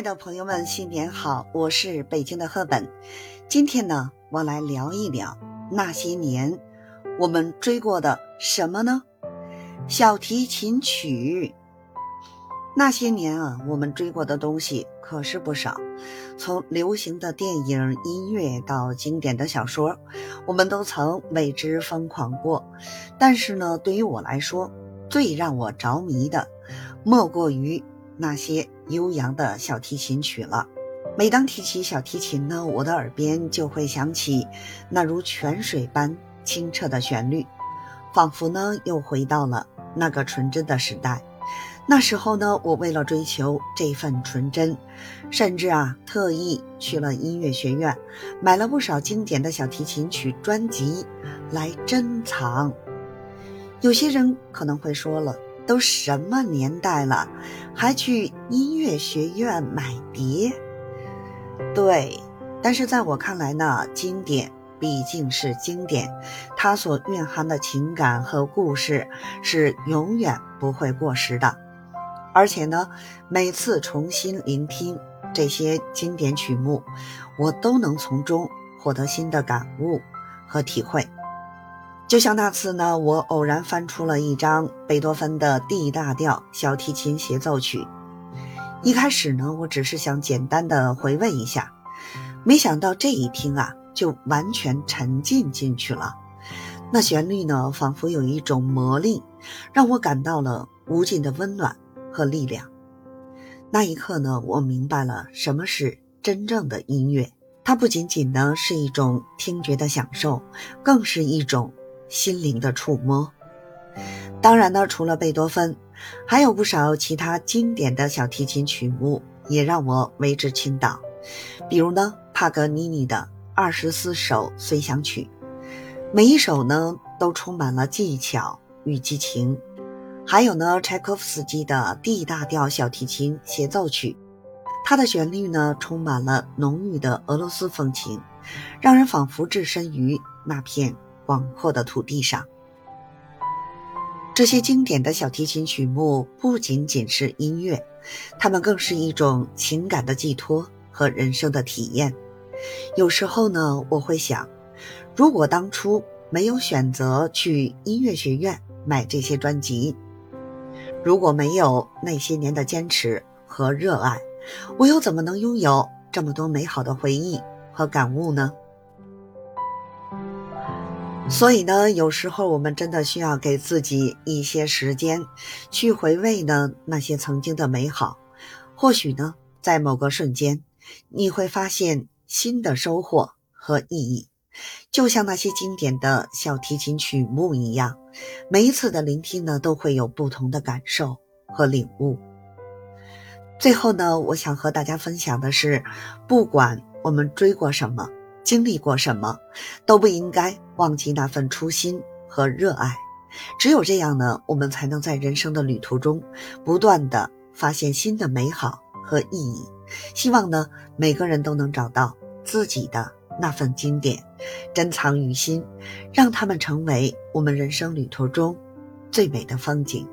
亲爱的朋友们，新年好！我是北京的赫本。今天呢，我来聊一聊那些年我们追过的什么呢？小提琴曲。那些年啊，我们追过的东西可是不少，从流行的电影、音乐到经典的小说，我们都曾为之疯狂过。但是呢，对于我来说，最让我着迷的，莫过于那些。悠扬的小提琴曲了。每当提起小提琴呢，我的耳边就会响起那如泉水般清澈的旋律，仿佛呢又回到了那个纯真的时代。那时候呢，我为了追求这份纯真，甚至啊特意去了音乐学院，买了不少经典的小提琴曲专辑来珍藏。有些人可能会说了。都什么年代了，还去音乐学院买碟？对，但是在我看来呢，经典毕竟是经典，它所蕴含的情感和故事是永远不会过时的。而且呢，每次重新聆听这些经典曲目，我都能从中获得新的感悟和体会。就像那次呢，我偶然翻出了一张贝多芬的 D 大调小提琴协奏曲。一开始呢，我只是想简单的回味一下，没想到这一听啊，就完全沉浸进去了。那旋律呢，仿佛有一种魔力，让我感到了无尽的温暖和力量。那一刻呢，我明白了什么是真正的音乐，它不仅仅呢是一种听觉的享受，更是一种。心灵的触摸。当然呢，除了贝多芬，还有不少其他经典的小提琴曲目也让我为之倾倒。比如呢，帕格尼尼的二十四首随想曲，每一首呢都充满了技巧与激情。还有呢，柴可夫斯基的 D 大调小提琴协奏曲，它的旋律呢充满了浓郁的俄罗斯风情，让人仿佛置身于那片。广阔的土地上，这些经典的小提琴曲目不仅仅是音乐，它们更是一种情感的寄托和人生的体验。有时候呢，我会想，如果当初没有选择去音乐学院买这些专辑，如果没有那些年的坚持和热爱，我又怎么能拥有这么多美好的回忆和感悟呢？所以呢，有时候我们真的需要给自己一些时间，去回味呢那些曾经的美好。或许呢，在某个瞬间，你会发现新的收获和意义。就像那些经典的小提琴曲目一样，每一次的聆听呢，都会有不同的感受和领悟。最后呢，我想和大家分享的是，不管我们追过什么。经历过什么，都不应该忘记那份初心和热爱。只有这样呢，我们才能在人生的旅途中，不断的发现新的美好和意义。希望呢，每个人都能找到自己的那份经典，珍藏于心，让他们成为我们人生旅途中最美的风景。